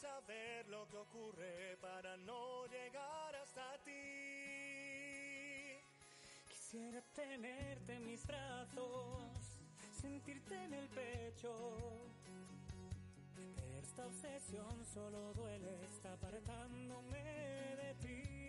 Saber lo que ocurre para no llegar hasta ti. Quisiera tenerte en mis brazos, sentirte en el pecho. Esta obsesión solo duele, está apartándome de ti.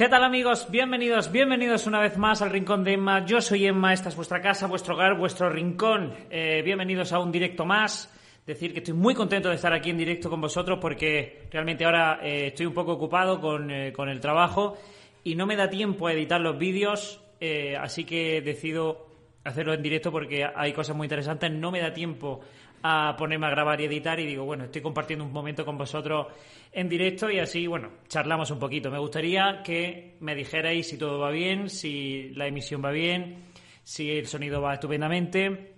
¿Qué tal amigos? Bienvenidos, bienvenidos una vez más al Rincón de Emma. Yo soy Emma, esta es vuestra casa, vuestro hogar, vuestro rincón. Eh, bienvenidos a un directo más. Decir que estoy muy contento de estar aquí en directo con vosotros porque realmente ahora eh, estoy un poco ocupado con, eh, con el trabajo y no me da tiempo a editar los vídeos, así que decido hacerlo en directo porque hay cosas muy interesantes. No me da tiempo a ponerme a grabar y editar y digo, bueno, estoy compartiendo un momento con vosotros en directo y así, bueno, charlamos un poquito. Me gustaría que me dijerais si todo va bien, si la emisión va bien, si el sonido va estupendamente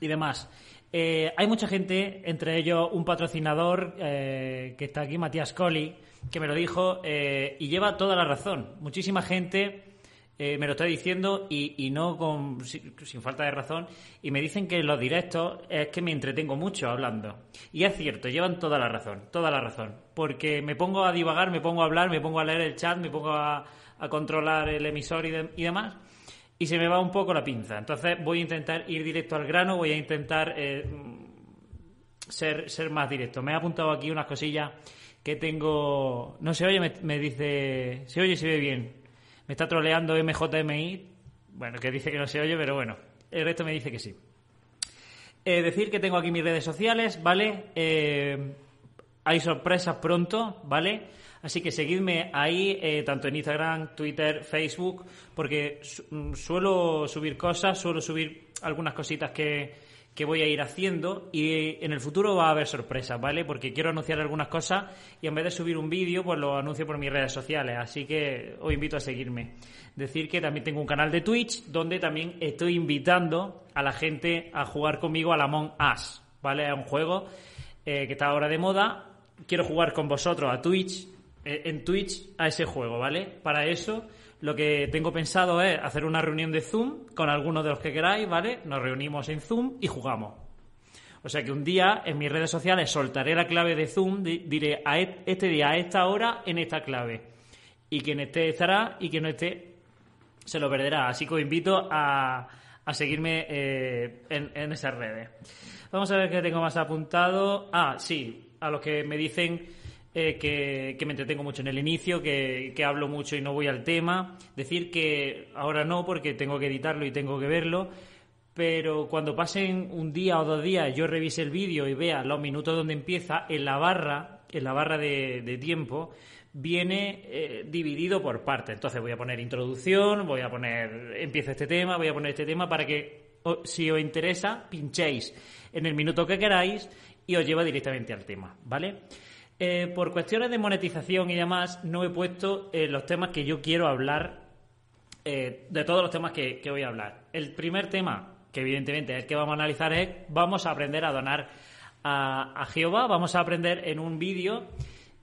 y demás. Eh, hay mucha gente, entre ellos un patrocinador eh, que está aquí, Matías Colli, que me lo dijo eh, y lleva toda la razón. Muchísima gente eh, me lo está diciendo y, y no con, sin, falta de razón. Y me dicen que en los directos es que me entretengo mucho hablando. Y es cierto, llevan toda la razón, toda la razón. Porque me pongo a divagar, me pongo a hablar, me pongo a leer el chat, me pongo a, controlar el emisor y, de- y demás. Y se me va un poco la pinza. Entonces voy a intentar ir directo al grano, voy a intentar eh, ser, ser más directo. Me he apuntado aquí unas cosillas que tengo. No se oye, me, me dice. Se oye se ve bien. Me está troleando MJMI. Bueno, que dice que no se oye, pero bueno. El resto me dice que sí. Eh, decir que tengo aquí mis redes sociales, ¿vale? Eh, hay sorpresas pronto, ¿vale? Así que seguidme ahí, eh, tanto en Instagram, Twitter, Facebook, porque mm, suelo subir cosas, suelo subir algunas cositas que, que voy a ir haciendo y en el futuro va a haber sorpresas, ¿vale? Porque quiero anunciar algunas cosas y en vez de subir un vídeo, pues lo anuncio por mis redes sociales, así que os invito a seguirme. Decir que también tengo un canal de Twitch donde también estoy invitando a la gente a jugar conmigo al Among Us, ¿vale? Es un juego eh, que está ahora de moda. Quiero jugar con vosotros a Twitch, eh, en Twitch a ese juego, ¿vale? Para eso lo que tengo pensado es hacer una reunión de Zoom con algunos de los que queráis, ¿vale? Nos reunimos en Zoom y jugamos. O sea que un día en mis redes sociales soltaré la clave de Zoom, di- diré a este día, a esta hora, en esta clave. Y quien esté estará y quien no esté se lo perderá. Así que os invito a, a seguirme eh, en, en esas redes. Vamos a ver qué tengo más apuntado. Ah, sí, a los que me dicen eh, que, me entretengo mucho en el inicio, que, hablo mucho y no voy al tema. Decir que ahora no, porque tengo que editarlo y tengo que verlo. Pero cuando pasen un día o dos días, yo revise el vídeo y vea los minutos donde empieza, en la barra, en la barra de, tiempo, viene eh, dividido por partes. Entonces voy a poner introducción, voy a poner empieza este tema, voy a poner este tema para que si os interesa pinchéis en el minuto que queráis y os lleva directamente al tema, ¿vale? Eh, por cuestiones de monetización y demás, no he puesto eh, los temas que yo quiero hablar, eh, de todos los temas que, voy a hablar. El primer tema, que evidentemente es el que vamos a analizar, es vamos a aprender a donar a, a Jehová. Vamos a aprender en un vídeo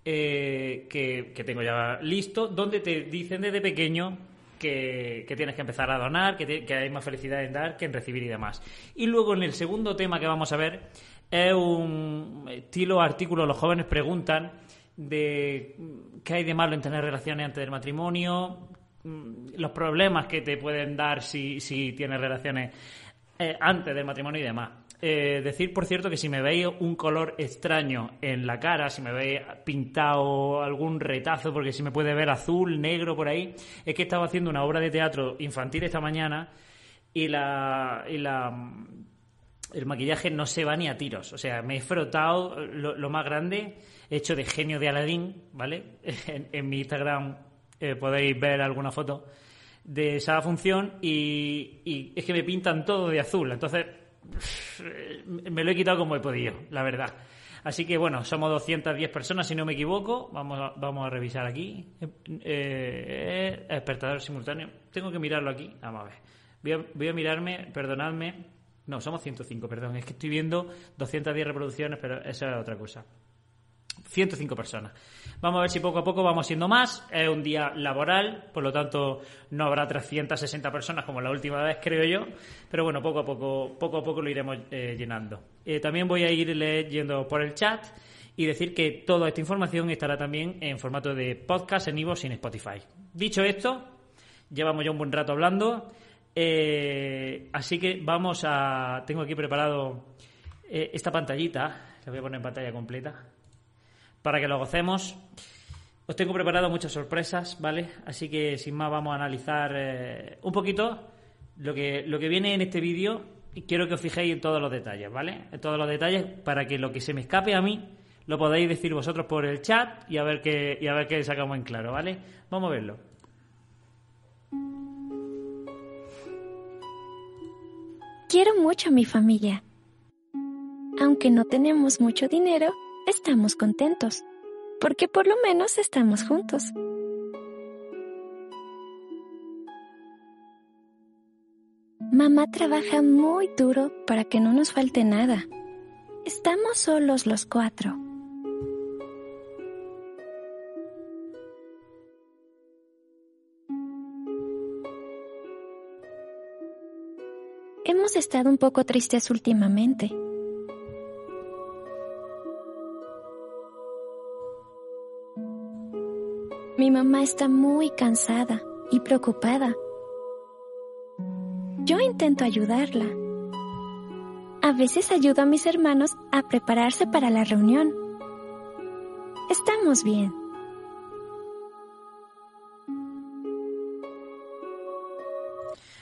eh, que, que tengo ya listo, donde te dicen desde pequeño que, tienes que empezar a donar, que hay más felicidad en dar que en recibir y demás. Y luego en el segundo tema que vamos a ver es un estilo artículo, los jóvenes preguntan de qué hay de malo en tener relaciones antes del matrimonio, mm, los problemas que te pueden dar si, si tienes relaciones eh, antes del matrimonio y demás. Eh, decir, por cierto, que si me veis un color extraño en la cara, si me veis pintado algún retazo, porque si me puede ver azul, negro por ahí, es que estaba haciendo una obra de teatro infantil esta mañana y la, y la el maquillaje no se va ni a tiros. O sea, me he frotado lo, más grande, hecho de genio de Aladdin, ¿vale? En, mi Instagram eh, podéis ver alguna foto de esa función y, y es que me pintan todo de azul. Entonces, me lo he quitado como he podido, la verdad. Así que bueno, somos 210 personas, si no me equivoco. Vamos a, vamos a revisar aquí. Eh, eh, espectador simultáneo. Tengo que mirarlo aquí. Vamos a ver. Voy a, voy a mirarme, perdonadme. No, somos 105, perdón. Es que estoy viendo 210 reproducciones, pero eso es otra cosa. 105 personas. Vamos a ver si poco a poco vamos siendo más. Es un día laboral, por lo tanto no habrá 360 personas como la última vez, creo yo. Pero bueno, poco a poco, poco a poco lo iremos eh, llenando. Eh, también voy a ir leyendo por el chat y decir que toda esta información estará también en formato de podcast en Ivo en Spotify. Dicho esto, llevamos ya un buen rato hablando. Eh, así que vamos a. Tengo aquí preparado eh, esta pantallita. La voy a poner en pantalla completa para que lo gocemos. Os tengo preparado muchas sorpresas, ¿vale? Así que sin más vamos a analizar eh, un poquito lo que, lo que viene en este vídeo y quiero que os fijéis en todos los detalles, ¿vale? En todos los detalles para que lo que se me escape a mí lo podáis decir vosotros por el chat y a ver qué, y a ver qué sacamos en claro, ¿vale? Vamos a verlo. Quiero mucho a mi familia. Aunque no tenemos mucho dinero, estamos contentos, porque por lo menos estamos juntos. Mamá trabaja muy duro para que no nos falte nada. Estamos solos los cuatro. Hemos estado un poco tristes últimamente. Mi mamá está muy cansada y preocupada. Yo intento ayudarla. A veces ayudo a mis hermanos a prepararse para la reunión. Estamos bien.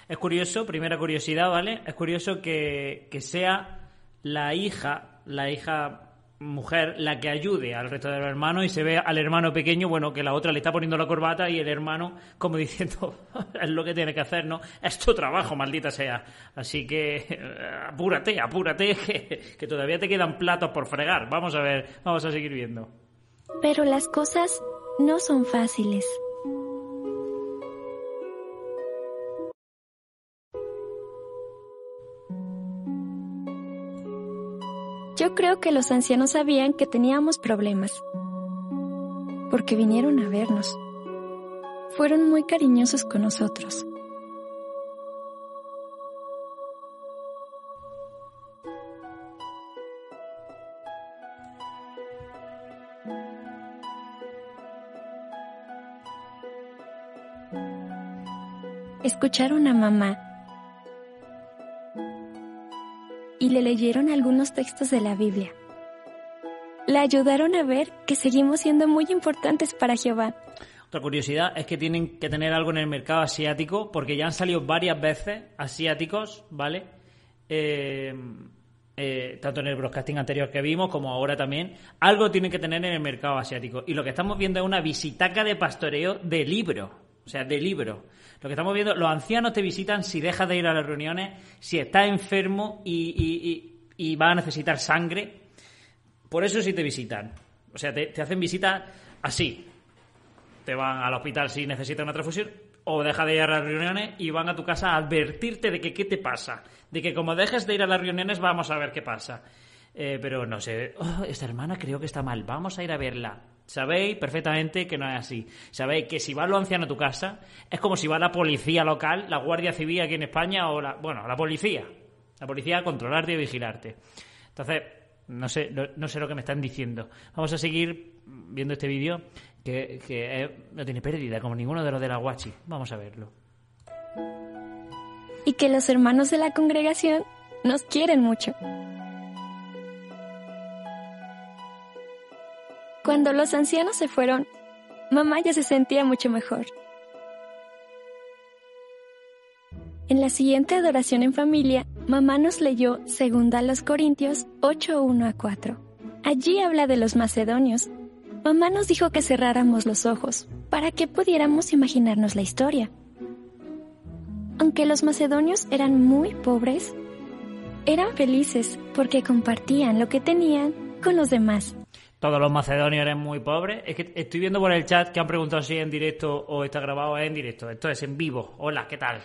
Es curioso, primera curiosidad, ¿vale? Es curioso que, que sea la hija, la hija mujer, la que ayude al resto de los hermanos y se ve al hermano pequeño, bueno, que la otra le está poniendo la corbata y el hermano como diciendo, es lo que tiene que hacer, ¿no? Es tu trabajo, maldita sea. Así que eh, apúrate, apúrate, que, que todavía te quedan platos por fregar. Vamos a ver, vamos a seguir viendo. Pero las cosas no son fáciles. Creo que los ancianos sabían que teníamos problemas, porque vinieron a vernos. Fueron muy cariñosos con nosotros. Escucharon a mamá le leyeron algunos textos de la Biblia. La ayudaron a ver que seguimos siendo muy importantes para Jehová. Otra curiosidad es que tienen que tener algo en el mercado asiático, porque ya han salido varias veces asiáticos, ¿vale? Eh, eh, tanto en el broadcasting anterior que vimos como ahora también, algo tienen que tener en el mercado asiático. Y lo que estamos viendo es una visitaca de pastoreo de libro, o sea, de libro. Lo que estamos viendo, los ancianos te visitan si dejas de ir a las reuniones, si estás enfermo y, y, y, a necesitar sangre. Por eso sí te visitan. O sea, te, hacen visita así. Te van al hospital si necesitan una transfusión o deja de ir a las reuniones y van a tu casa a advertirte de que qué te pasa. De que como dejes de ir a las reuniones vamos a ver qué pasa. Eh, pero no sé, "Oh, esta hermana creo que está mal, vamos a ir a verla. Sabéis perfectamente que no es así. Sabéis que si va lo anciano a tu casa, es como si va la policía local, la Guardia Civil aquí en España o la, bueno, la policía. La policía a controlarte y vigilarte. Entonces, no sé, no, sé lo que me están diciendo. Vamos a seguir viendo este vídeo que, que no tiene pérdida, como ninguno de los de la Guachi. Vamos a verlo. y que los hermanos de la congregación nos quieren mucho. Cuando los ancianos se fueron, mamá ya se sentía mucho mejor. En la siguiente adoración en familia, mamá nos leyó segunda a los Corintios 8, 1 a 4. Allí habla de los macedonios. Mamá nos dijo que cerráramos los ojos para que pudiéramos imaginarnos la historia. Aunque los macedonios eran muy pobres, eran felices porque compartían lo que tenían con los demás. Todos los macedonios eran muy pobres. Es que estoy viendo por el chat que han preguntado si es en directo o está grabado. En directo. Esto es en vivo. Hola, ¿qué tal?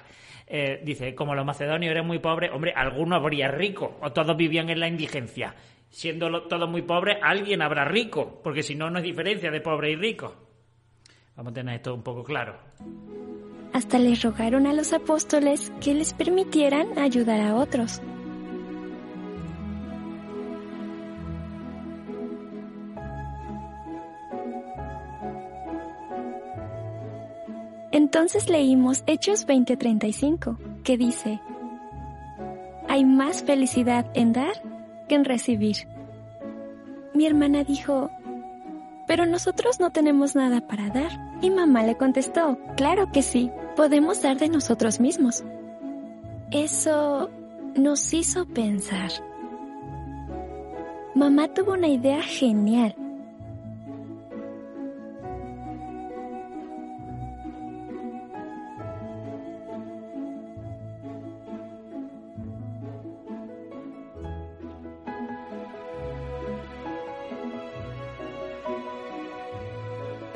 Eh, dice, como los macedonios eran muy pobres, hombre, alguno habría rico. O todos vivían en la indigencia. Siendo todos muy pobres, alguien habrá rico. Porque si no, no es diferencia de pobre y rico. Vamos a tener esto un poco claro. Hasta les rogaron a los apóstoles que les permitieran ayudar a otros. Entonces leímos Hechos 20:35, que dice, Hay más felicidad en dar que en recibir. Mi hermana dijo, pero nosotros no tenemos nada para dar. Y mamá le contestó, claro que sí, podemos dar de nosotros mismos. Eso nos hizo pensar. Mamá tuvo una idea genial.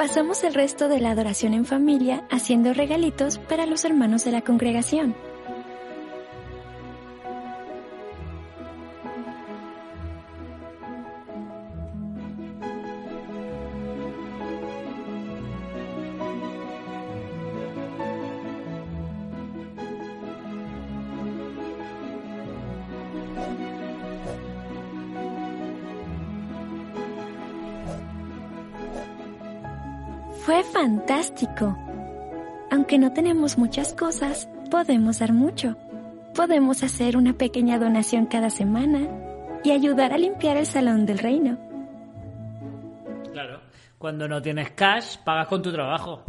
Pasamos el resto de la adoración en familia haciendo regalitos para los hermanos de la congregación. Aunque no tenemos muchas cosas, podemos dar mucho. Podemos hacer una pequeña donación cada semana y ayudar a limpiar el salón del reino. Claro. Cuando no tienes cash, pagas con tu trabajo.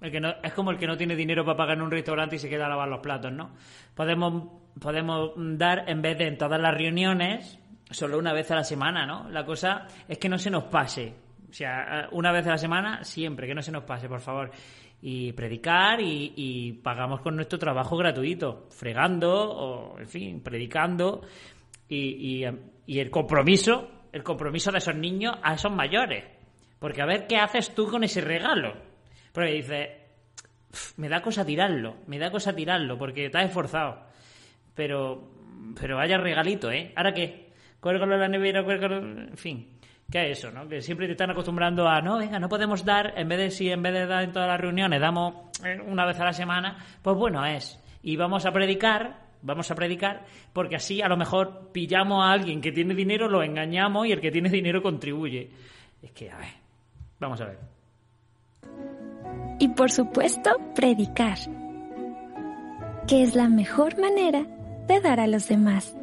El que no, es como el que no tiene dinero para pagar en un restaurante y se queda a lavar los platos, ¿no? Podemos, podemos dar, en vez de en todas las reuniones, solo una vez a la semana, ¿no? La cosa es que no se nos pase. O sea, una vez a la semana, siempre, que no se nos pase, por favor. Y predicar y, pagamos con nuestro trabajo gratuito, fregando o, en fin, predicando. Y, y, el compromiso, el compromiso de esos niños a esos mayores. Porque a ver qué haces tú con ese regalo. Porque dices, "Pf, me da cosa tirarlo, me da cosa tirarlo, porque has esforzado. Pero, pero vaya regalito, ¿eh? ¿Ahora qué? Cuélgalo en la nevera, cuélgalo, en fin. ¿Qué es eso, no? Que siempre te están acostumbrando a, no, venga, no podemos dar, en vez de si en vez de dar en todas las reuniones damos una vez a la semana, pues bueno es. Y vamos a predicar, vamos a predicar, porque así a lo mejor pillamos a alguien que tiene dinero, lo engañamos y el que tiene dinero contribuye. Es que, a ver, vamos a ver. Y por supuesto, predicar, que es la mejor manera de dar a los demás.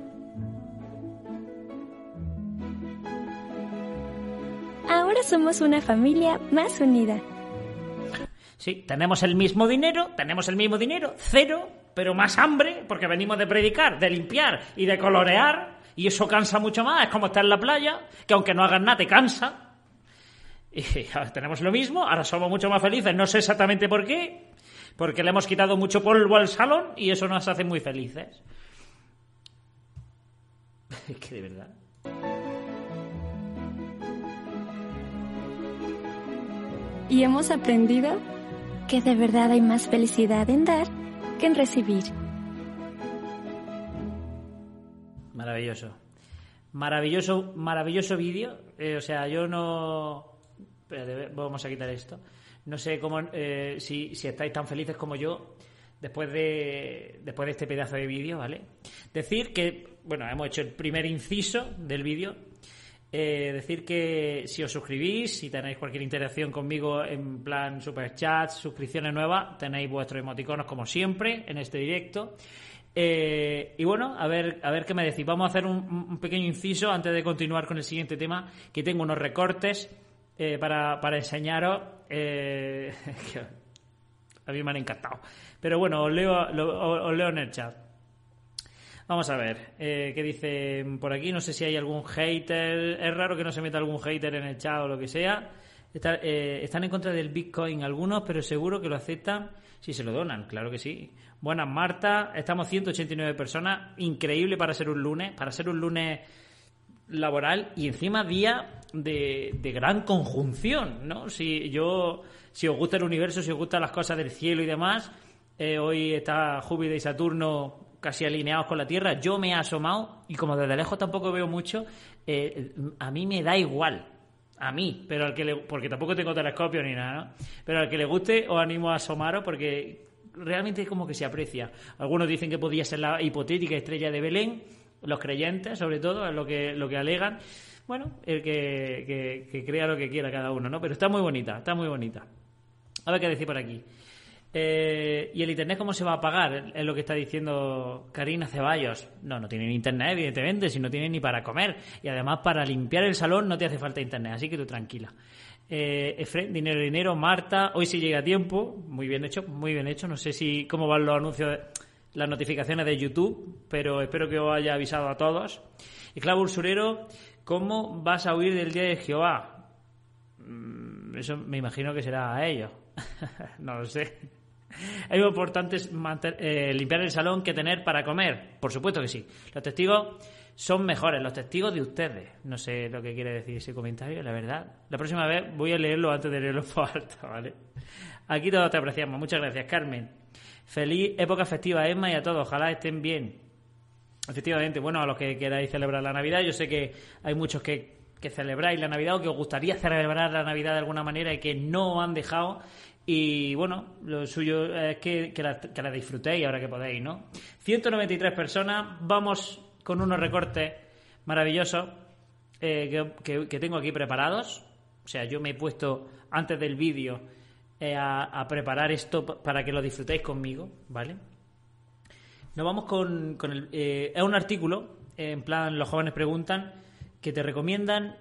Ahora somos una familia más unida. Sí, tenemos el mismo dinero, tenemos el mismo dinero, cero, pero más hambre, porque venimos de predicar, de limpiar y de colorear, y eso cansa mucho más, es como estar en la playa, que aunque no hagas nada te cansa. Y ahora tenemos lo mismo, ahora somos mucho más felices, no sé exactamente por qué, porque le hemos quitado mucho polvo al salón y eso nos hace muy felices. Es que de verdad. Y hemos aprendido que de verdad hay más felicidad en dar que en recibir. Maravilloso. Maravilloso, maravilloso vídeo. Eh, o sea, yo no. Vamos a quitar esto. No sé cómo eh, si, si estáis tan felices como yo después de después de este pedazo de vídeo, ¿vale? Decir que, bueno, hemos hecho el primer inciso del vídeo. Eh, decir que si os suscribís, si tenéis cualquier interacción conmigo en plan super chat, suscripciones nuevas, tenéis vuestros emoticonos como siempre en este directo. Eh, y bueno, a ver, a ver qué me decís. Vamos a hacer un, pequeño inciso antes de continuar con el siguiente tema, que tengo unos recortes eh, para, para enseñaros. a mí me han encantado. Pero bueno, leo, os leo en el chat. Vamos a ver, eh, ¿qué dice por aquí? No sé si hay algún hater. Es raro que no se meta algún hater en el chat o lo que sea. Eh, están en contra del Bitcoin algunos, pero seguro que lo aceptan si se lo donan, claro que sí. Buenas, Marta. Estamos 189 personas. Increíble para ser un lunes. Para ser un lunes laboral y encima día de, de gran conjunción, ¿no? Si yo, si os gusta el universo, si os gustan las cosas del cielo y demás, eh, hoy está Júpiter y Saturno casi alineados con la Tierra. Yo me he asomado y como desde lejos tampoco veo mucho, eh, a mí me da igual. A mí, pero al que le, porque tampoco tengo telescopio ni nada. Pero al que le guste os animo a asomaros porque realmente como que se aprecia. Algunos dicen que podía ser la hipotética estrella de Belén, los creyentes, sobre todo, es lo que, lo que alegan. Bueno, el que crea lo que quiera cada uno, ¿no? Pero está muy bonita, está muy bonita. A ver qué decir por aquí. Eh, ¿Y el internet cómo se va a pagar? Es lo que está diciendo Karina Ceballos. No, no tienen internet, evidentemente, si no tienen ni para comer. Y además, para limpiar el salón no te hace falta internet, así que tú tranquila. Eh, Efren, dinero, dinero, Marta, hoy sí llega a tiempo. Muy bien hecho, muy bien hecho. No sé si cómo van los anuncios, las notificaciones de YouTube, pero espero que os haya avisado a todos. Y Clavo Ursurero, ¿cómo vas a huir del día de Jehová? Mm, Eso me imagino que será a ellos. no lo sé. Es muy importante eh, limpiar el salón que tener para comer. Por supuesto que sí. Los testigos son mejores, los testigos de ustedes. No sé lo que quiere decir ese comentario, la verdad. La próxima vez voy a leerlo antes de leerlo por alto, ¿vale? Aquí todos te apreciamos. Muchas gracias, Carmen. Feliz época festiva, Emma, y a todos. Ojalá estén bien. Efectivamente, bueno, a los que queráis celebrar la Navidad, yo sé que hay muchos que, que celebráis la Navidad o que os gustaría celebrar la Navidad de alguna manera y que no han dejado. Y bueno, lo suyo es que, la, disfrutéis ahora que podéis, ¿no? 193 personas, vamos con unos recortes maravillosos eh, que, que- tengo aquí preparados. O sea, yo me he puesto antes del vídeo eh, a, a preparar esto pa- para que lo disfrutéis conmigo, ¿vale? Nos vamos con, con el... eh, es un artículo, en plan, los jóvenes preguntan, que te recomiendan,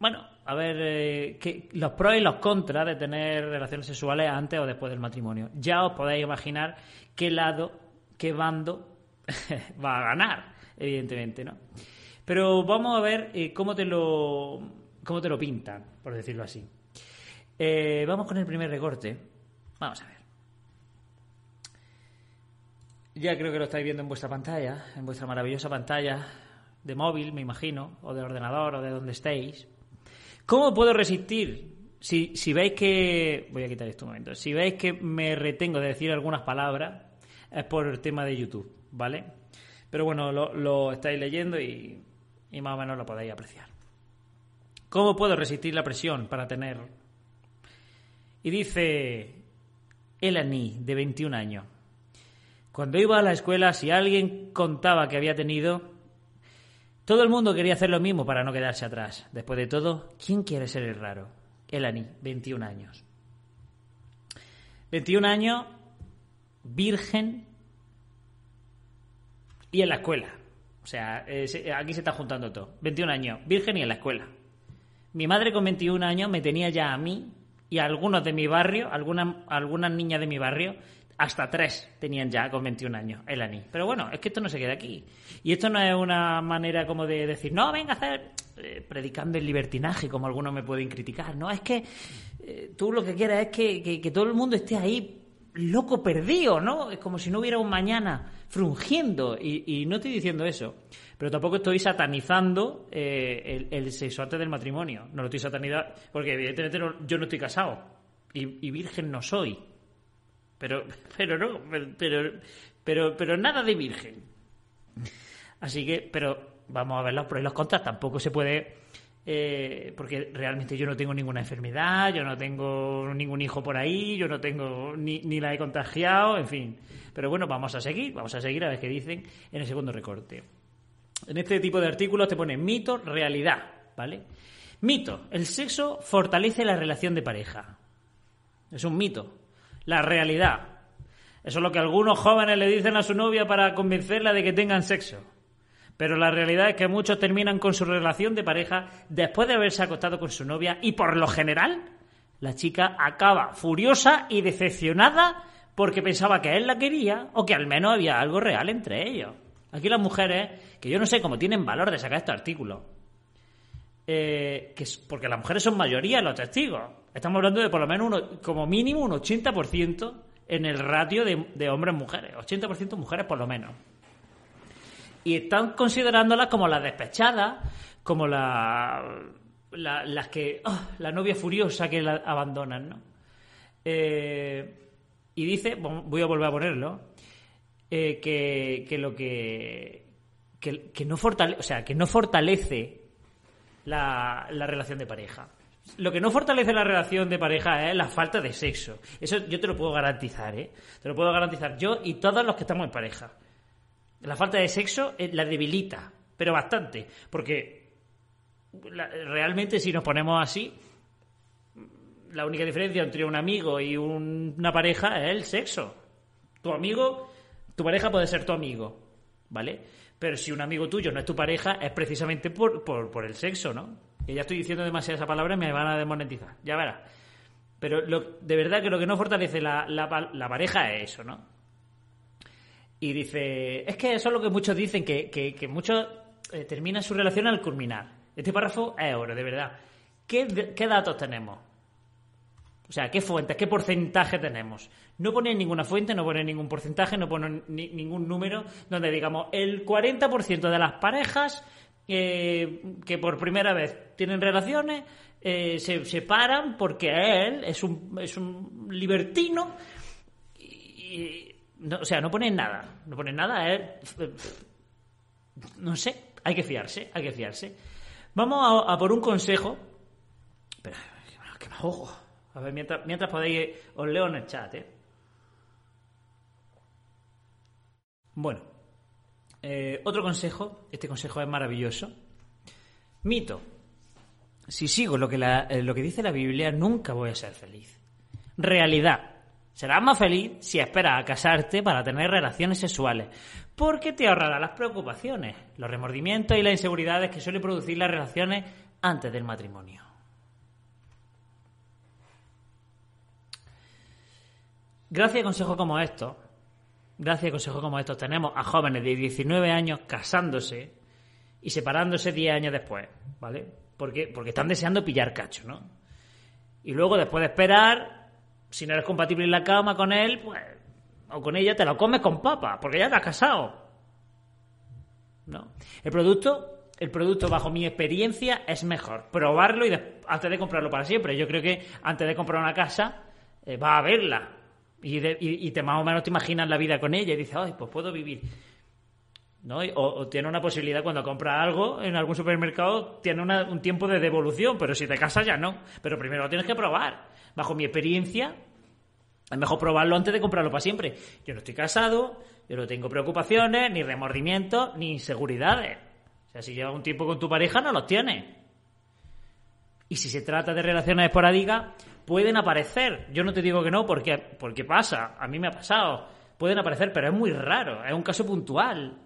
bueno, a ver, eh, los pros y los contras de tener relaciones sexuales antes o después del matrimonio. Ya os podéis imaginar qué lado, qué bando va a ganar, evidentemente, ¿no? Pero vamos a ver eh, cómo te lo cómo te lo pintan, por decirlo así. Eh, vamos con el primer recorte. Vamos a ver. Ya creo que lo estáis viendo en vuestra pantalla, en vuestra maravillosa pantalla de móvil, me imagino, o de ordenador, o de donde estéis. ¿Cómo puedo resistir? Si, si veis que... Voy a quitar esto un momento. Si veis que me retengo de decir algunas palabras, es por el tema de YouTube, ¿vale? Pero bueno, lo, estáis leyendo y, y más o menos lo podéis apreciar. ¿Cómo puedo resistir la presión para tener... Y dice Elani, de 21 años. Cuando iba a la escuela, si alguien contaba que había tenido, todo el mundo quería hacer lo mismo para no quedarse atrás. Después de todo, ¿quién quiere ser el raro? Elani, 21 años. 21 años, virgen y en la escuela. O sea, se- aquí se está juntando todo. 21 años, virgen y en la escuela. Mi madre con 21 años me tenía ya a mí y a algunos de mi barrio, algunas, algunas niñas de mi barrio, hasta tres tenían ya con 21 años el ANI. Pero bueno, es que esto no se queda aquí. Y esto no es una manera como de decir, no, venga a hacer eh, predicando el libertinaje, como algunos me pueden criticar. No, es que eh, tú lo que quieres es que, que- que todo el mundo esté ahí loco perdido, ¿no? Es como si no hubiera un mañana frungiendo. Y, y no estoy diciendo eso. Pero tampoco estoy satanizando eh, el, el sexo antes del matrimonio. No lo estoy satanizando porque evidentemente no- yo no estoy casado. y, y virgen no soy. Pero, pero no, pero, pero, pero nada de virgen. Así que, pero vamos a ver los pros y los contras. Tampoco se puede, eh, porque realmente yo no tengo ninguna enfermedad, yo no tengo ningún hijo por ahí, yo no tengo ni, ni la he contagiado, en fin. Pero bueno, vamos a seguir, vamos a seguir a ver qué dicen en el segundo recorte. En este tipo de artículos te pone mito, realidad, ¿vale? Mito, el sexo fortalece la relación de pareja. Es un mito. La realidad. Eso es lo que algunos jóvenes le dicen a su novia para convencerla de que tengan sexo. Pero la realidad es que muchos terminan con su relación de pareja después de haberse acostado con su novia y por lo general la chica acaba furiosa y decepcionada porque pensaba que él la quería o que al menos había algo real entre ellos. Aquí las mujeres, que yo no sé cómo tienen valor de sacar este artículo, eh, que es, porque las mujeres son mayoría los testigos. Estamos hablando de por lo menos uno, como mínimo un 80% en el ratio de, de hombres-mujeres. 80% mujeres por lo menos. Y están considerándolas como las despechadas, como la, la- las que. oh, la novia furiosa que la abandonan, ¿no? Eh, y dice, voy a volver a ponerlo, eh, que, que lo que, que, no o sea, que no fortalece la, la relación de pareja. Lo que no fortalece la relación de pareja es la falta de sexo. Eso yo te lo puedo garantizar, ¿eh? Te lo puedo garantizar yo y todos los que estamos en pareja. La falta de sexo eh, la debilita, pero bastante. Porque realmente si nos ponemos así, la única diferencia entre un amigo y un- una pareja es el sexo. Tu amigo, tu pareja puede ser tu amigo, ¿vale? Pero si un amigo tuyo no es tu pareja, es precisamente por, por, por el sexo, ¿no? Que ya estoy diciendo demasiada esa palabra y me van a desmonetizar, ya verás. Pero lo- de verdad que lo que no fortalece la, la la pareja es eso, ¿no? Y dice, es que eso es lo que muchos dicen, que, que, que muchos eh, terminan su relación al culminar. Este párrafo es oro, de verdad. ¿Qué, qué datos tenemos? O sea, ¿qué fuentes, qué porcentaje tenemos? No pone ninguna fuente, no pone ningún porcentaje, no pone ni- ningún número donde digamos el 40% de las parejas eh, que por primera vez tienen relaciones eh, se separan porque él es un, es un libertino y, no, o sea, no pone nada, no pone nada, es, no sé, hay que fiarse, hay que fiarse. Vamos a, por un consejo. Espera, que me ahogo. A ver, mientras, mientras podéis, os leo en el chat, ¿eh? Bueno, eh, otro consejo, este consejo es maravilloso. Mito. Si sigo lo que, eh, lo que dice la Biblia, nunca voy a ser feliz. Realidad. Serás más feliz si esperas a casarte para tener relaciones sexuales, porque te ahorrará las preocupaciones, los remordimientos y las inseguridades que suelen producir las relaciones antes del matrimonio. Gracias a consejos como estos, gracias a consejos como estos, tenemos a jóvenes de 19 años casándose y separándose 10 años después, ¿vale? Porque, porque están deseando pillar cacho, ¿no? Y luego, después de esperar, si no eres compatible en la cama con él, pues, o con ella, te lo comes con papa, porque ya te has casado. ¿No? El producto, el producto, bajo mi experiencia, es mejor probarlo y antes de comprarlo para siempre. Yo creo que antes de comprar una casa, eh, va a verla. Y, de- y- te más o menos te imaginas la vida con ella y dices, ay, pues puedo vivir. ¿no? O tiene una posibilidad cuando compra algo en algún supermercado, tiene una- un tiempo de devolución, pero si te casas ya no. Pero primero lo tienes que probar. Bajo mi experiencia, es mejor probarlo antes de comprarlo para siempre. Yo no estoy casado, yo no tengo preocupaciones, ni remordimientos, ni inseguridades. O sea, si llevas un tiempo con tu pareja, no los tienes. Y si se trata de relaciones esporádicas, pueden aparecer. Yo no te digo que no, porque, porque pasa. A mí me ha pasado. Pueden aparecer, pero es muy raro. Es un caso puntual.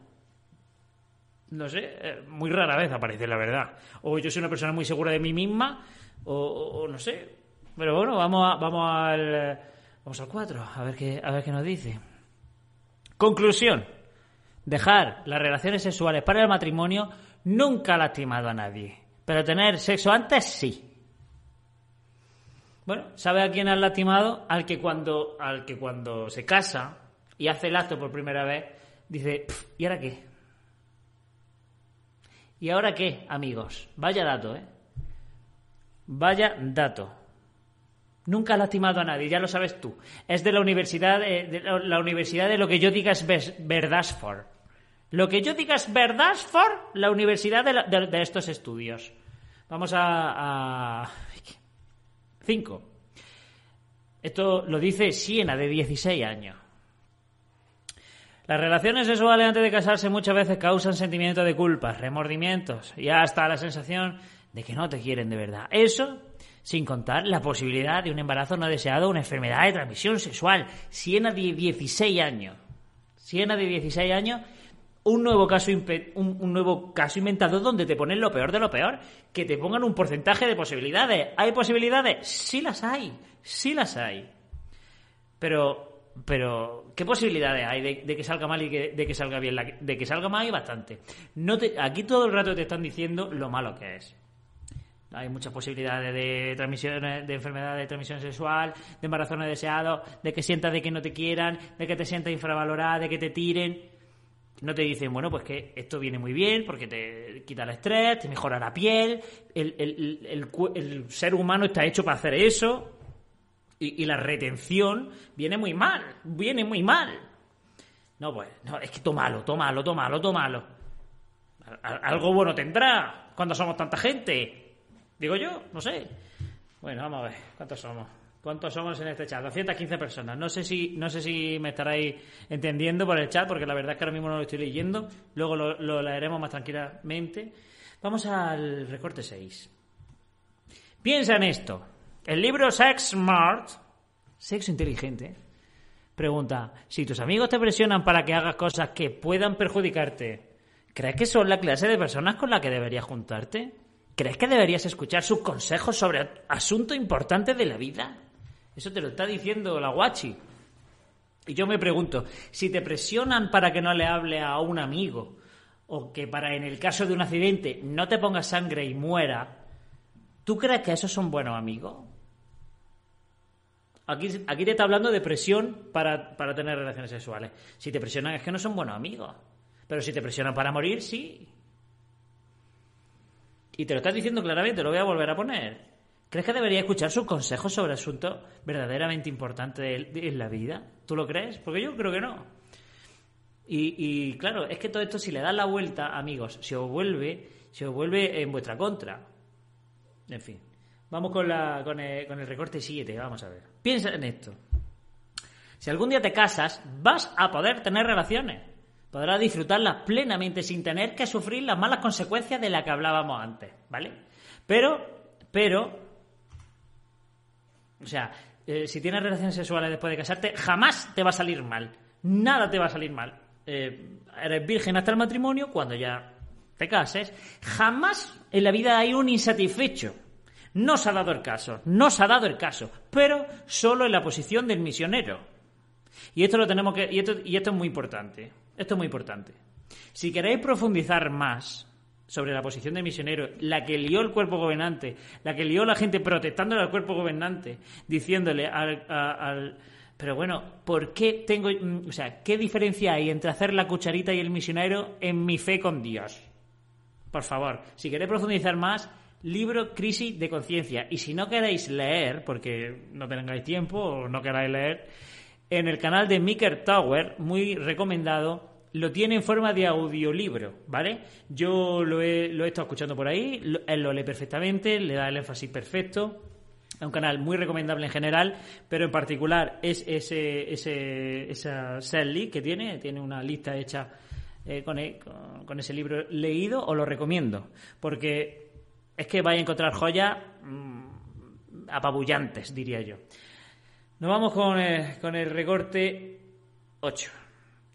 No sé, eh, muy rara vez aparece, la verdad. O yo soy una persona muy segura de mí misma, o, no sé. Pero bueno, vamos, a- vamos al. Vamos al 4, a ver qué, a ver qué nos dice. Conclusión. Dejar las relaciones sexuales para el matrimonio nunca ha lastimado a nadie. Pero tener sexo antes sí. Bueno, ¿sabe a quién has lastimado? Al que cuando, al que cuando se casa y hace el acto por primera vez, dice, "Pf, ¿y ahora qué? ¿Y ahora qué, amigos? Vaya dato, ¿eh? Vaya dato. Nunca ha lastimado a nadie, ya lo sabes tú. Es de la universidad de, de la, universidad de lo que yo diga es ves- Verdasfor. Lo que yo diga es Verdasfor, la universidad de, estos estudios. Vamos a... Cinco. Esto lo dice Siena, de 16 años. Las relaciones sexuales antes de casarse muchas veces causan sentimientos de culpa, remordimientos y hasta la sensación de que no te quieren de verdad. Eso sin contar la posibilidad de un embarazo no deseado una enfermedad de transmisión sexual. Siena de 16 años. Siena de 16 años, un nuevo caso un, un nuevo caso inventado donde te ponen lo peor de lo peor, que te pongan un porcentaje de posibilidades. ¿Hay posibilidades? Sí las hay, sí las hay. Pero, pero, ¿qué posibilidades hay de, que salga mal y que- de que salga bien? De que salga mal hay bastante. No te- aquí todo el rato te están diciendo lo malo que es. Hay muchas posibilidades de transmisión, de enfermedad de transmisión sexual, de embarazo no deseado, de que sientas de que no te quieran, de que te sientas infravalorada, de que te tiren. No te dicen, bueno, pues que esto viene muy bien porque te quita el estrés, te mejora la piel, el, el- el- ser humano está hecho para hacer eso y, la retención viene muy mal, viene muy mal. No, pues, no, es que tómalo, tómalo, tómalo, tómalo. Al- al- Algo bueno tendrá cuando somos tanta gente. Digo yo, no sé. Bueno, vamos a ver, ¿cuántos somos? ¿Cuántos somos en este chat? 215 personas. No sé si, no sé si me estaréis entendiendo por el chat, porque la verdad es que ahora mismo no lo estoy leyendo. Luego lo, lo leeremos más tranquilamente. Vamos al recorte 6. Piensa en esto. El libro Sex Smart, Sexo Inteligente, pregunta, si tus amigos te presionan para que hagas cosas que puedan perjudicarte, ¿crees que son la clase de personas con la que deberías juntarte? ¿Crees que deberías escuchar sus consejos sobre asuntos importantes de la vida? Eso te lo está diciendo la guachi. Y yo me pregunto, si te presionan para que no le hable a un amigo, o que para en el caso de un accidente no te pongas sangre y muera, ¿tú crees que esos son buenos amigos? Aquí, aquí te está hablando de presión para, para tener relaciones sexuales. Si te presionan es que no son buenos amigos. Pero si te presionan para morir, sí. Y te lo estás diciendo claramente, lo voy a volver a poner. ¿Crees que debería escuchar sus consejos sobre asuntos verdaderamente importantes en la vida? ¿Tú lo crees? Porque yo creo que no. Y, claro, es que todo esto, si le das la vuelta, amigos, se os vuelve, se os vuelve en vuestra contra. En fin. Vamos con, el, con el recorte 7, vamos a ver. Piensa en esto. Si algún día te casas, vas a poder tener relaciones. Podrás disfrutarlas plenamente sin tener que sufrir las malas consecuencias de las que hablábamos antes, ¿vale? Pero, pero, o sea, eh, si tienes relaciones sexuales después de casarte, jamás te va a salir mal. Nada te va a salir mal. Eh, eres virgen hasta el matrimonio, cuando ya te cases, jamás en la vida hay un insatisfecho. No se ha dado el caso, no se ha dado el caso, pero solo en la posición del misionero. Y esto lo tenemos que. Y esto, y esto es muy importante. Esto es muy importante. Si queréis profundizar más sobre la posición del misionero, la que lió el cuerpo gobernante, la que lió la gente protestándole al cuerpo gobernante, diciéndole al. al- pero bueno, ¿por qué tengo. mm, O sea, ¿qué diferencia hay entre hacer la cucharita y el misionero en mi fe con Dios? Por favor, si queréis profundizar más, libro Crisis de Conciencia. Y si no queréis leer, porque no tengáis tiempo o no queráis leer, en el canal de Miker Tower, muy recomendado, lo tiene en forma de audiolibro, ¿vale? Yo lo he, lo he estado escuchando por ahí, él lo lee perfectamente, le da el énfasis perfecto. Es un canal muy recomendable en general, pero en particular es ese, ese, esa setlist que tiene, tiene una lista hecha eh, con, e- con- con ese libro leído, os lo recomiendo, porque es que vais a encontrar joyas mm, apabullantes, diría yo. Nos vamos con con el recorte 8.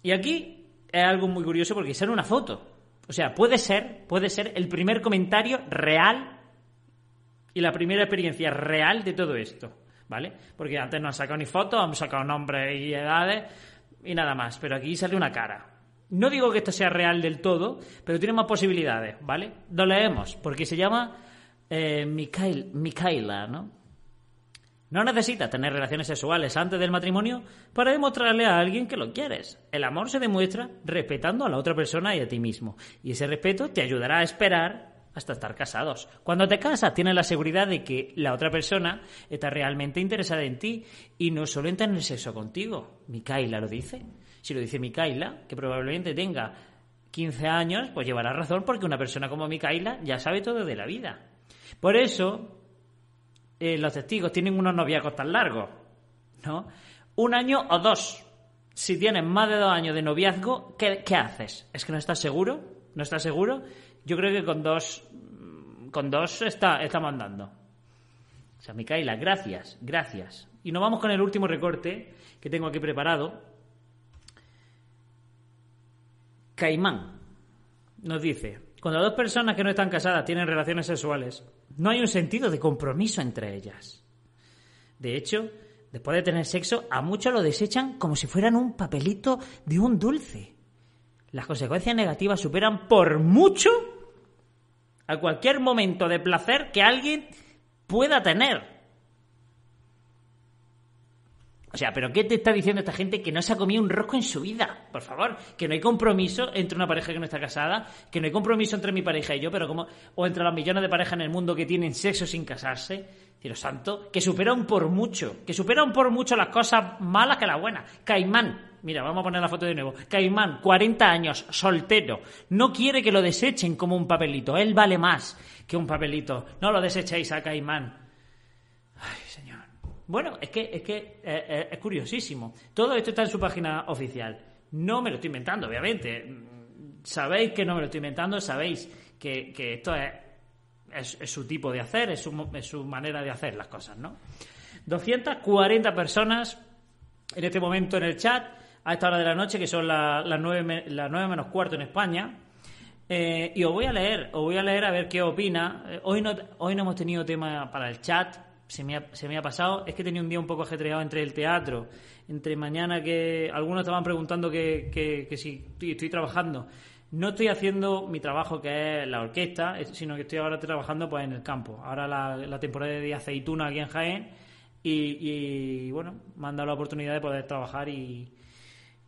Y aquí es algo muy curioso porque sale una foto. O sea, puede ser, puede ser el primer comentario real y la primera experiencia real de todo esto, ¿vale? Porque antes no han sacado ni fotos, han sacado nombres y edades y nada más, pero aquí sale una cara. No digo que esto sea real del todo, pero tiene más posibilidades, ¿vale? Lo leemos, porque se llama eh, Mikhail, Mikhaila, ¿no? No necesitas tener relaciones sexuales antes del matrimonio para demostrarle a alguien que lo quieres. El amor se demuestra respetando a la otra persona y a ti mismo. Y ese respeto te ayudará a esperar hasta estar casados. Cuando te casas, tienes la seguridad de que la otra persona está realmente interesada en ti y no solo en tener sexo contigo. Micaela lo dice. Si lo dice Micaela, que probablemente tenga 15 años, pues llevará razón porque una persona como Micaela ya sabe todo de la vida. Por eso, eh, los testigos tienen unos noviazgos tan largos, ¿no? Un año o dos. Si tienes más de dos años de noviazgo, ¿qué, qué haces? ¿Es que no estás seguro? ¿No estás seguro? Yo creo que con dos, con dos está, estamos andando. O sea, Micaela, gracias, gracias. Y nos vamos con el último recorte que tengo aquí preparado. Caimán nos dice, cuando dos personas que no están casadas tienen relaciones sexuales, no hay un sentido de compromiso entre ellas. De hecho, después de tener sexo, a muchos lo desechan como si fueran un papelito de un dulce. Las consecuencias negativas superan por mucho a cualquier momento de placer que alguien pueda tener. O sea, ¿pero qué te está diciendo esta gente que no se ha comido un rosco en su vida? Por favor, que no hay compromiso entre una pareja que no está casada, que no hay compromiso entre mi pareja y yo, pero como o entre los millones de parejas en el mundo que tienen sexo sin casarse, cielo santo, que superan por mucho, que superan por mucho las cosas malas que las buenas. Caimán, mira, vamos a poner la foto de nuevo. Caimán, 40 años, soltero, no quiere que lo desechen como un papelito, él vale más que un papelito. No lo desechéis a Caimán. Bueno, es que, es que eh, eh, es curiosísimo. Todo esto está en su página oficial. No me lo estoy inventando, obviamente. Sabéis que no me lo estoy inventando, sabéis que, esto es, su tipo de hacer, es su, manera de hacer las cosas, ¿no? 240 personas en este momento en el chat, a esta hora de la noche, que son la- las 9, las 9 menos cuarto en España. Eh, y os voy a leer, os voy a leer a ver qué opina. Hoy, no, hoy no hemos tenido tema para el chat, se me, ha, se me ha pasado. Es que tenía un día un poco ajetreado entre el teatro, entre mañana que algunos estaban preguntando que, que- que si estoy, trabajando. No estoy haciendo mi trabajo que es la orquesta, es- sino que estoy ahora trabajando pues en el campo. Ahora la, la temporada de aceituna aquí en Jaén y, y, bueno, me han dado la oportunidad de poder trabajar y,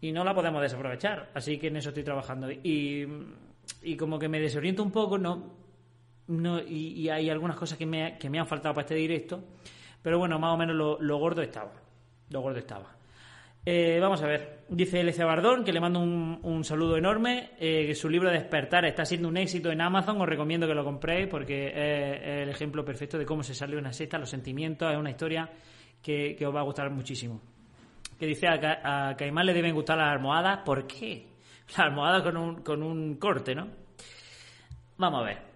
y no la podemos desaprovechar. Así que en eso estoy trabajando. Y, y como que me desoriento un poco, no, no y, hay algunas cosas que me, que me han faltado para este directo, pero bueno, más o menos lo, gordo estaba. Lo gordo estaba. Eh, vamos a ver, dice L.C. Bardón, que le mando un, un saludo enorme, eh, que su libro Despertar está siendo un éxito en Amazon, os recomiendo que lo compréis porque es, el ejemplo perfecto de cómo se sale una secta, los sentimientos, es una historia que, os va a gustar muchísimo. Que dice a, a Caimán le deben gustar las almohadas, ¿por qué? Las almohadas con un, con un corte, ¿no? Vamos a ver.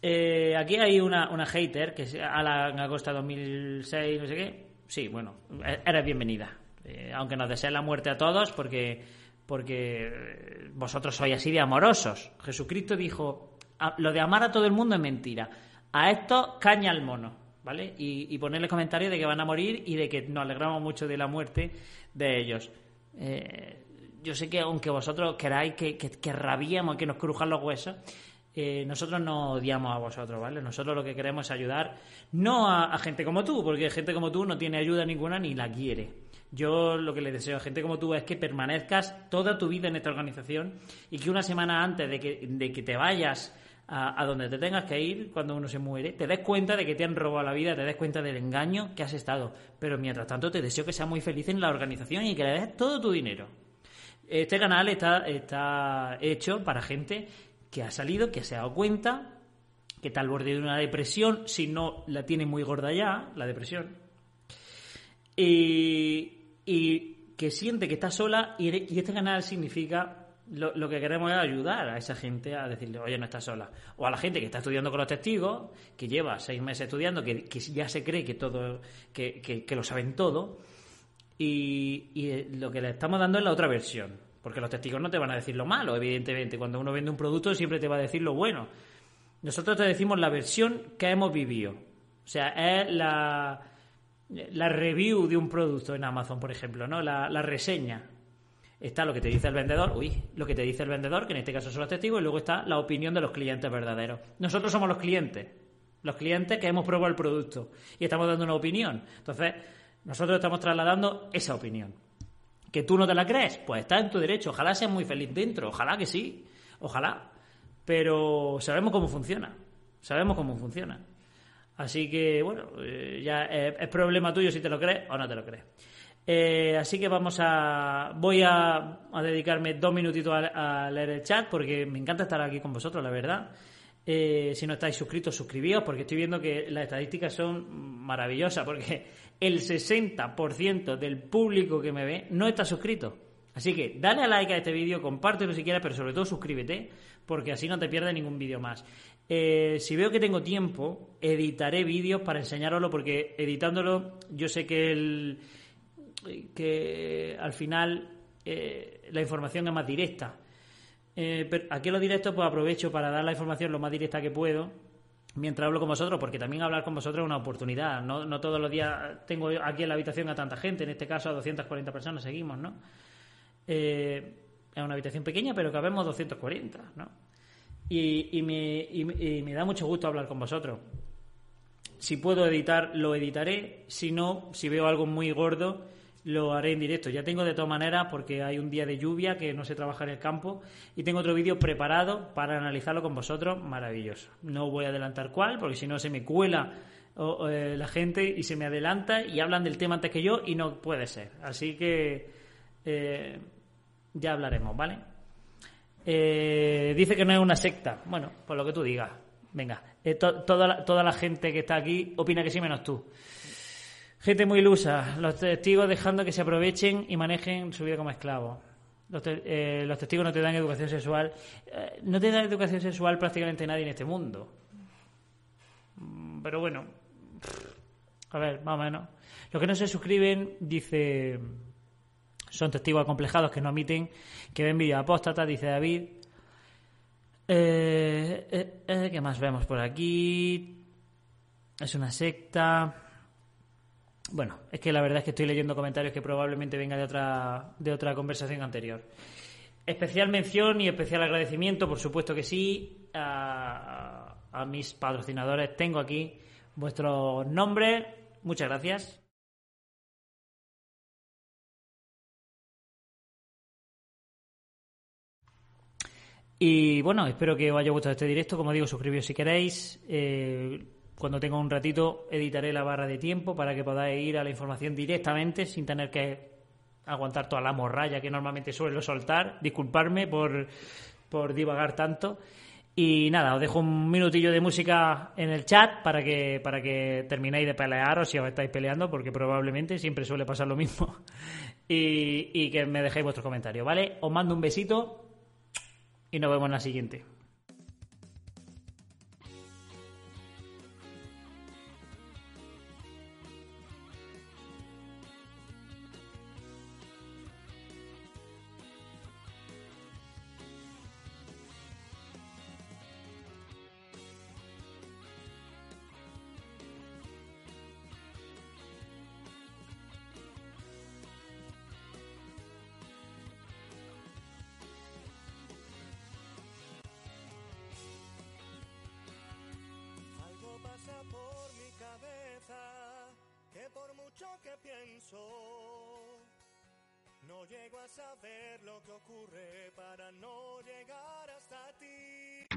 Eh, aquí hay una, una hater que es Alan Agosta 2006, no sé qué. Sí, bueno, e- eres bienvenida. Eh, aunque nos deseen la muerte a todos, porque, porque eh, vosotros sois así de amorosos. Jesucristo dijo: "A- Lo de amar a todo el mundo es mentira. A esto caña al mono, ¿vale? Y, y ponerle comentarios de que van a morir y de que nos alegramos mucho de la muerte de ellos. Eh, yo sé que aunque vosotros queráis que, que, que rabiemos, que nos crujan los huesos, nosotros no odiamos a vosotros, ¿vale? Nosotros lo que queremos es ayudar, no a, a gente como tú, porque gente como tú no tiene ayuda ninguna ni la quiere. Yo lo que le deseo a gente como tú es que permanezcas toda tu vida en esta organización y que una semana antes de que, de que te vayas a, a donde te tengas que ir cuando uno se muere, te des cuenta de que te han robado la vida, te des cuenta del engaño que has estado. Pero mientras tanto te deseo que seas muy feliz en la organización y que le des todo tu dinero. Este canal está, está hecho para gente que ha salido, que se ha dado cuenta, que está al borde de una depresión, si no la tiene muy gorda ya, la depresión, y, que siente que está sola y, este canal significa lo, que queremos es ayudar a esa gente a decirle, oye, no estás sola. O a la gente que está estudiando con los testigos, que lleva seis meses estudiando, que, ya se cree que todo, que, que- que lo saben todo, y, y, lo que le estamos dando es la otra versión. Porque los testigos no te van a decir lo malo, evidentemente. Cuando uno vende un producto siempre te va a decir lo bueno. Nosotros te decimos la versión que hemos vivido. O sea, es la, review de un producto en Amazon, por ejemplo, ¿no? La, la reseña. Está lo que te dice el vendedor, uy, lo que te dice el vendedor, que en este caso son los testigos, y luego está la opinión de los clientes verdaderos. Nosotros somos los clientes, los clientes que hemos probado el producto y estamos dando una opinión. Entonces, nosotros estamos trasladando esa opinión. ¿Que tú no te la crees? Pues está en tu derecho. Ojalá seas muy feliz dentro. Ojalá que sí. Ojalá. Pero sabemos cómo funciona. Sabemos cómo funciona. Así que, bueno, eh, ya eh, es problema tuyo si te lo crees o no te lo crees. Eh, así que vamos a. Voy a, dedicarme dos minutitos a, a leer el chat porque me encanta estar aquí con vosotros, la verdad. Eh, si no estáis suscritos, suscribíos, porque estoy viendo que las estadísticas son maravillosas, porque el 60% del público que me ve no está suscrito. Así que dale a like a este vídeo, compártelo si quieres, pero sobre todo suscríbete, porque así no te pierdes ningún vídeo más. Eh, si veo que tengo tiempo, editaré vídeos para enseñároslo, porque editándolo yo sé que, el, que al final eh, la información es más directa. Eh, pero aquí en los directos pues aprovecho para dar la información lo más directa que puedo mientras hablo con vosotros, porque también hablar con vosotros es una oportunidad. No, no todos los días tengo aquí en la habitación a tanta gente, en este caso a 240 personas seguimos, ¿no? Eh, es una habitación pequeña, pero cabemos 240, ¿no? Y, me da mucho gusto hablar con vosotros. Si puedo editar, lo editaré. Si no, si veo algo muy gordo, lo haré en directo. Ya tengo de todas maneras, porque hay un día de lluvia que no se trabaja en el campo, y tengo otro vídeo preparado para analizarlo con vosotros, maravilloso. No voy a adelantar cuál, porque si no se me cuela eh, la gente y se me adelanta y hablan del tema antes que yo y no puede ser. Así que eh, ya hablaremos, ¿vale? Eh, dice que no es una secta. Bueno, por lo que tú digas. Venga, to- toda, la, toda la gente que está aquí opina que sí, menos tú. Gente muy ilusa. Los testigos dejando que se aprovechen y manejen su vida como esclavos. Los, eh, testigos no te dan educación sexual. Eh, no te da educación sexual prácticamente nadie en este mundo. Mm, Pero bueno, a ver, más o menos. Los que no se suscriben, dice, son testigos acomplejados que no admiten que ven vídeos apóstatas, dice David. Eh, eh, ¿Qué más vemos por aquí? Es una secta. Bueno, es que la verdad es que estoy leyendo comentarios que probablemente vengan de otra, de otra conversación anterior. Especial mención y especial agradecimiento, por supuesto que sí, a, mis patrocinadores. Tengo aquí vuestros nombres. Muchas gracias. Y bueno, espero que os haya gustado este directo. Como digo, suscribíos si queréis. Eh, cuando tenga un ratito, editaré la barra de tiempo para que podáis ir a la información directamente sin tener que aguantar toda la morralla que normalmente suelo soltar. Disculparme por, por divagar tanto. Y nada, os dejo un minutillo de música en el chat para que, para que terminéis de pelearos si os estáis peleando, porque probablemente siempre suele pasar lo mismo. Y, y que me dejéis vuestros comentarios, ¿vale? Os mando un besito y nos vemos en la siguiente. Pienso, no llego a saber lo que ocurre para no.